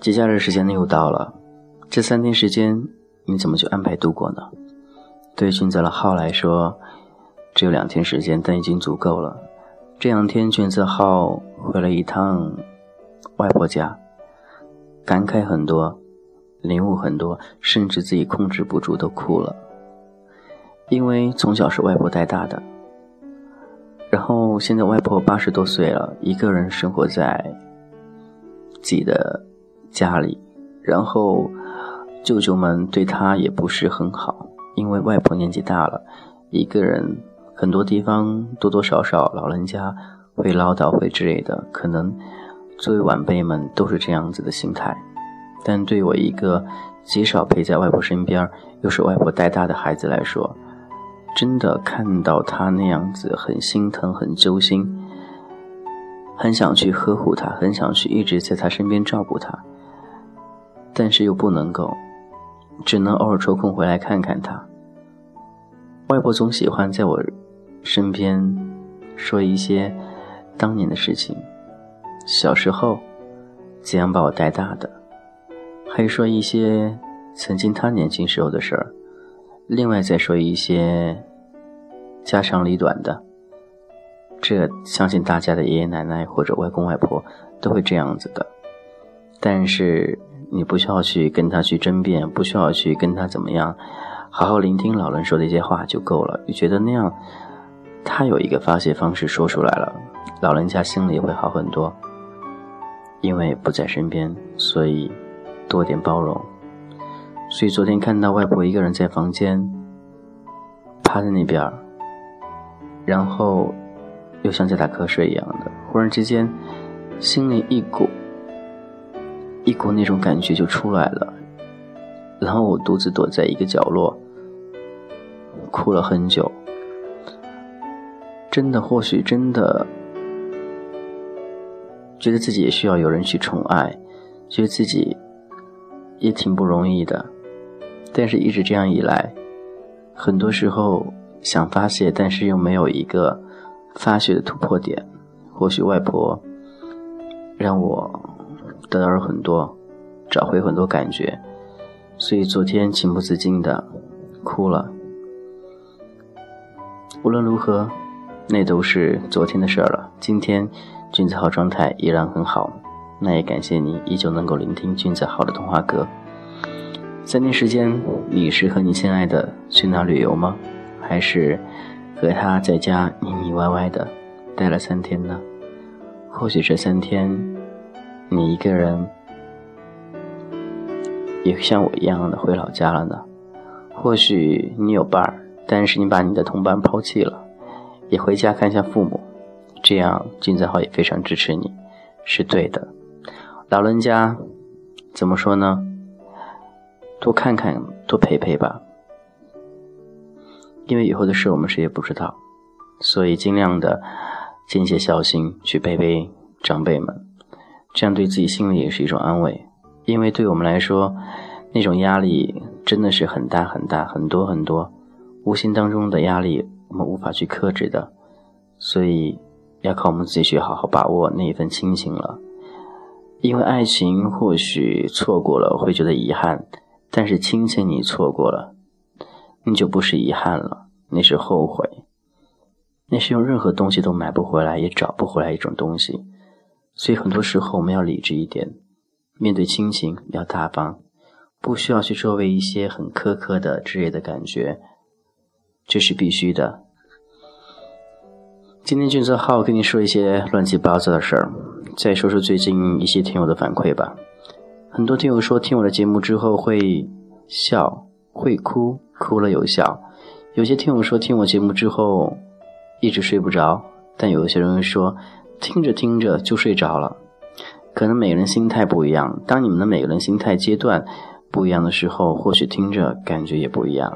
节假日时间又到了，这三天时间你怎么去安排度过呢？对俊泽的浩来说，只有两天时间，但已经足够了。这两天，俊泽浩回了一趟外婆家，感慨很多，领悟很多，甚至自己控制不住都哭了。因为从小是外婆带大的，然后现在外婆八十多岁了，一个人生活在自己的。家里，然后舅舅们对他也不是很好，因为外婆年纪大了，一个人很多地方多多少少老人家会唠叨会之类的，可能作为晚辈们都是这样子的心态。但对我一个极少陪在外婆身边，又是外婆带大的孩子来说，真的看到他那样子很心疼很揪心，很想去呵护他，很想去一直在他身边照顾他。但是又不能够，只能偶尔抽空回来看看他。外婆总喜欢在我身边说一些当年的事情，小时候怎样把我带大的，还说一些曾经他年轻时候的事儿，另外再说一些家长里短的。这相信大家的爷爷奶奶或者外公外婆都会这样子的，但是。你不需要去跟他去争辩，不需要去跟他怎么样，好好聆听老人说的一些话就够了。你觉得那样，他有一个发泄方式说出来了，老人家心里会好很多。因为不在身边，所以多点包容。所以昨天看到外婆一个人在房间趴在那边，然后又像在打瞌睡一样的，忽然之间心里一股。一股那种感觉就出来了，然后我独自躲在一个角落，哭了很久。真的，或许真的觉得自己也需要有人去宠爱，觉得自己也挺不容易的。但是，一直这样以来，很多时候想发泄，但是又没有一个发泄的突破点。或许外婆让我。得到了很多，找回很多感觉，所以昨天情不自禁的哭了。无论如何，那都是昨天的事儿了。今天君子号状态依然很好，那也感谢你依旧能够聆听君子号的童话歌。三天时间，你是和你亲爱的去哪旅游吗？还是和他在家腻腻歪歪的待了三天呢？或许这三天。你一个人也像我一样的回老家了呢。或许你有伴儿，但是你把你的同伴抛弃了，也回家看一下父母。这样，金子豪也非常支持你，是对的。老人家怎么说呢？多看看，多陪陪吧。因为以后的事我们谁也不知道，所以尽量的尽些孝心去陪陪长辈们。这样对自己心里也是一种安慰，因为对我们来说，那种压力真的是很大很大，很多很多，无形当中的压力我们无法去克制的，所以要靠我们自己去好好把握那一份亲情了。因为爱情或许错过了会觉得遗憾，但是亲情你错过了，那就不是遗憾了，那是后悔，那是用任何东西都买不回来也找不回来一种东西。所以很多时候我们要理智一点，面对亲情要大方，不需要去周围一些很苛刻的之类的感觉，这是必须的。今天俊泽浩跟你说一些乱七八糟的事儿，再说说最近一些听友的反馈吧。很多听友说听我的节目之后会笑、会哭，哭了有笑；有些听友说听我节目之后一直睡不着，但有一些人会说。听着听着就睡着了，可能每个人心态不一样。当你们的每个人心态阶段不一样的时候，或许听着感觉也不一样。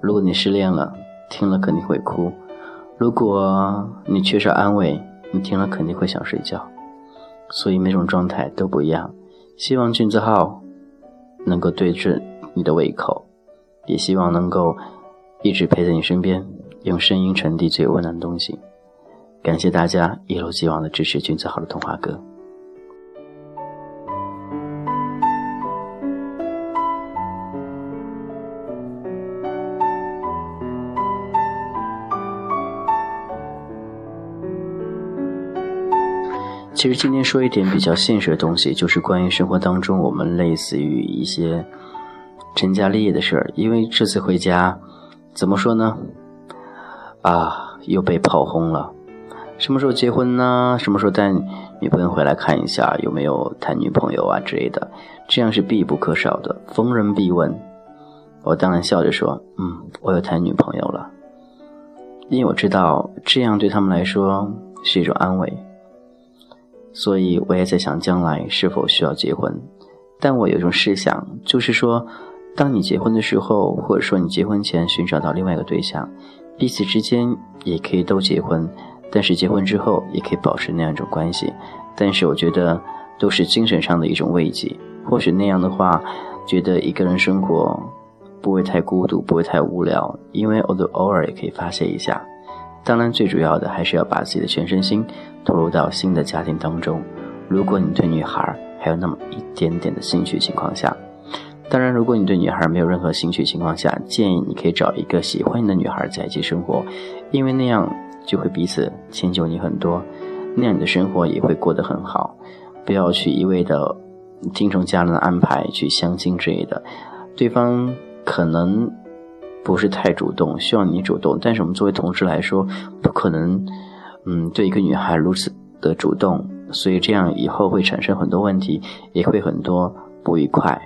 如果你失恋了，听了肯定会哭；如果你缺少安慰，你听了肯定会想睡觉。所以每种状态都不一样。希望俊子浩能够对准你的胃口，也希望能够一直陪在你身边，用声音传递最温暖的东西。感谢大家一如既往的支持俊子浩的童话歌。其实今天说一点比较现实的东西，就是关于生活当中我们类似于一些成家立业的事儿。因为这次回家，怎么说呢？啊，又被炮轰了。什么时候结婚呢？什么时候带女朋友回来看一下有没有谈女朋友啊之类的？这样是必不可少的，逢人必问。我当然笑着说：“嗯，我有谈女朋友了。”因为我知道这样对他们来说是一种安慰。所以我也在想，将来是否需要结婚？但我有一种试想，就是说，当你结婚的时候，或者说你结婚前寻找到另外一个对象，彼此之间也可以都结婚，但是结婚之后也可以保持那样一种关系。但是我觉得都是精神上的一种慰藉。或许那样的话，觉得一个人生活不会太孤独，不会太无聊，因为偶偶尔也可以发泄一下。当然，最主要的还是要把自己的全身心投入到新的家庭当中。如果你对女孩还有那么一点点的兴趣情况下，当然，如果你对女孩没有任何兴趣情况下，建议你可以找一个喜欢你的女孩在一起生活，因为那样就会彼此迁就你很多，那样你的生活也会过得很好。不要去一味的听从家人的安排去相亲之类的，对方可能。不是太主动，需要你主动。但是我们作为同志来说，不可能，嗯，对一个女孩如此的主动，所以这样以后会产生很多问题，也会很多不愉快。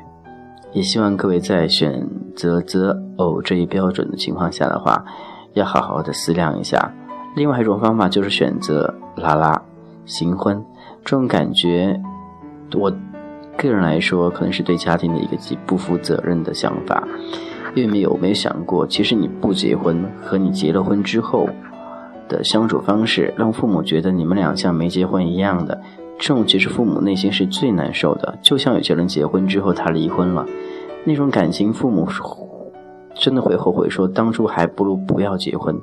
也希望各位在选择择偶这一标准的情况下的话，要好好的思量一下。另外一种方法就是选择拉拉行婚，这种感觉，我个人来说，可能是对家庭的一个极不负责任的想法。因为没有没有想过，其实你不结婚和你结了婚之后的相处方式，让父母觉得你们俩像没结婚一样的，这种其实父母内心是最难受的。就像有些人结婚之后他离婚了，那种感情父母真的会后悔，说当初还不如不要结婚。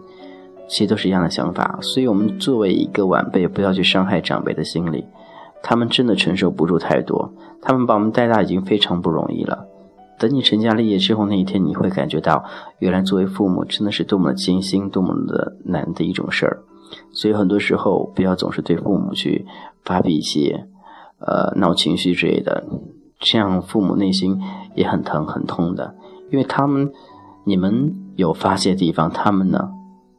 其实都是一样的想法，所以我们作为一个晚辈，不要去伤害长辈的心理，他们真的承受不住太多，他们把我们带大已经非常不容易了。等你成家立业之后那一天，你会感觉到，原来作为父母真的是多么的艰辛，多么的难的一种事儿。所以很多时候，不要总是对父母去发脾气，呃，闹情绪之类的，这样父母内心也很疼很痛的。因为他们，你们有发泄地方，他们呢，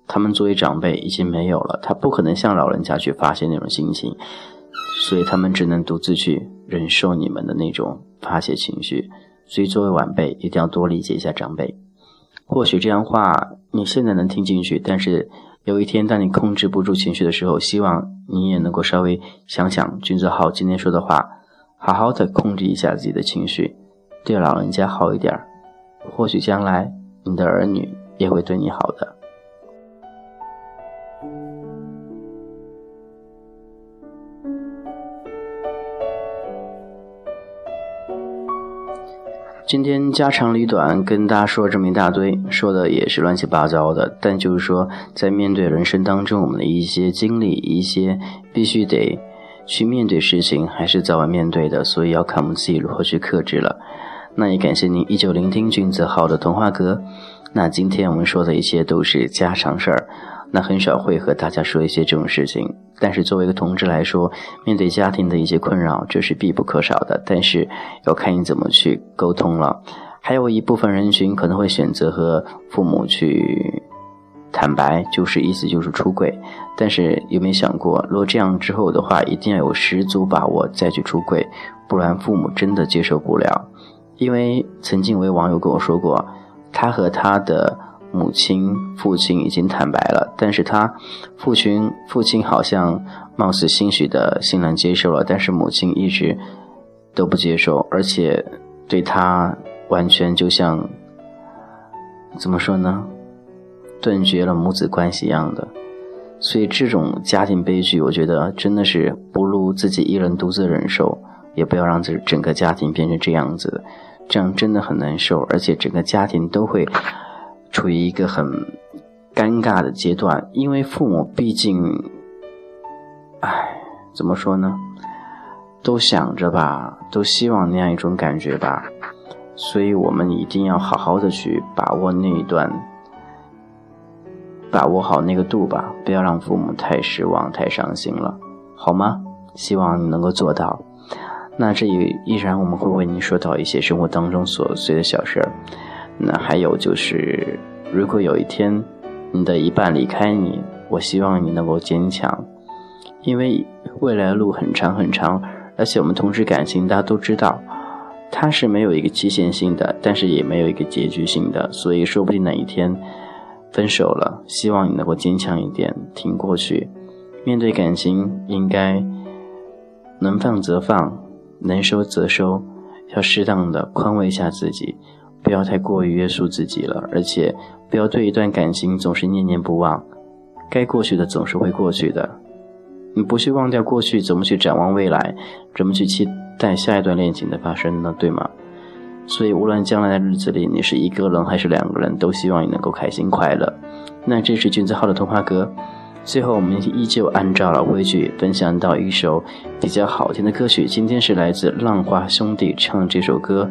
他们作为长辈已经没有了，他不可能向老人家去发泄那种心情，所以他们只能独自去忍受你们的那种发泄情绪。所以，作为晚辈，一定要多理解一下长辈。或许这样话你现在能听进去，但是有一天当你控制不住情绪的时候，希望你也能够稍微想想君子好今天说的话，好好的控制一下自己的情绪，对老人家好一点。或许将来你的儿女也会对你好的。今天家长里短跟大家说这么一大堆，说的也是乱七八糟的。但就是说，在面对人生当中我们的一些经历，一些必须得去面对事情，还是早晚面对的，所以要看我们自己如何去克制了。那也感谢您依旧聆听君子好的童话歌。那今天我们说的一切都是家常事儿。那很少会和大家说一些这种事情，但是作为一个同志来说，面对家庭的一些困扰，这是必不可少的。但是要看你怎么去沟通了。还有一部分人群可能会选择和父母去坦白，就是意思就是出柜。但是有没有想过，如果这样之后的话，一定要有十足把握再去出柜，不然父母真的接受不了。因为曾经有位网友跟我说过，他和他的。母亲、父亲已经坦白了，但是他父亲父亲好像貌似欣许的欣然接受了，但是母亲一直都不接受，而且对他完全就像怎么说呢，断绝了母子关系一样的。所以这种家庭悲剧，我觉得真的是不如自己一人独自忍受，也不要让这整个家庭变成这样子，这样真的很难受，而且整个家庭都会。处于一个很尴尬的阶段，因为父母毕竟，唉，怎么说呢？都想着吧，都希望那样一种感觉吧，所以我们一定要好好的去把握那一段，把握好那个度吧，不要让父母太失望、太伤心了，好吗？希望你能够做到。那这也依然我们会为您说到一些生活当中琐碎的小事儿。那还有就是，如果有一天你的一半离开你，我希望你能够坚强，因为未来路很长很长，而且我们同志感情大家都知道，它是没有一个期限性的，但是也没有一个结局性的，所以说不定哪一天分手了，希望你能够坚强一点，挺过去。面对感情，应该能放则放。能收则收，要适当的宽慰一下自己，不要太过于约束自己了。而且不要对一段感情总是念念不忘，该过去的总是会过去的。你不去忘掉过去，怎么去展望未来？怎么去期待下一段恋情的发生呢？对吗？所以无论将来的日子里你是一个人还是两个人，都希望你能够开心快乐。那这是君子号的童话歌。最后，我们依旧按照老规矩，分享到一首比较好听的歌曲。今天是来自浪花兄弟唱这首歌，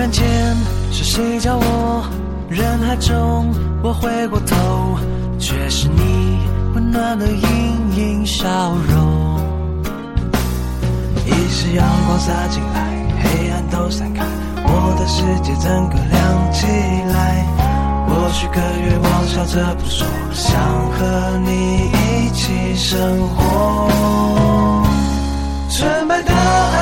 忽然间，是谁叫我？人海中，我回过头，却是你温暖的盈盈笑容。一丝阳光洒进来，黑暗都散开，我的世界整个亮起来。过去个月，我笑着不说，想和你一起生活。纯白的，爱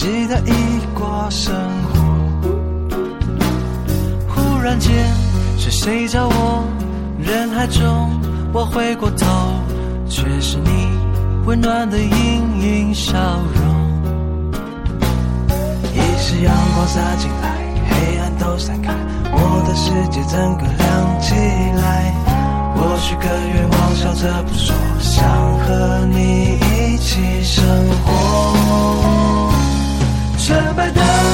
记得一过生活，忽然间是谁叫我？人海中我回过头，却是你温暖的盈盈笑容。一时阳光洒进来，黑暗都散开，我的世界整个亮起来。我许个愿望，笑着不说，想和你一起生活。洁白的。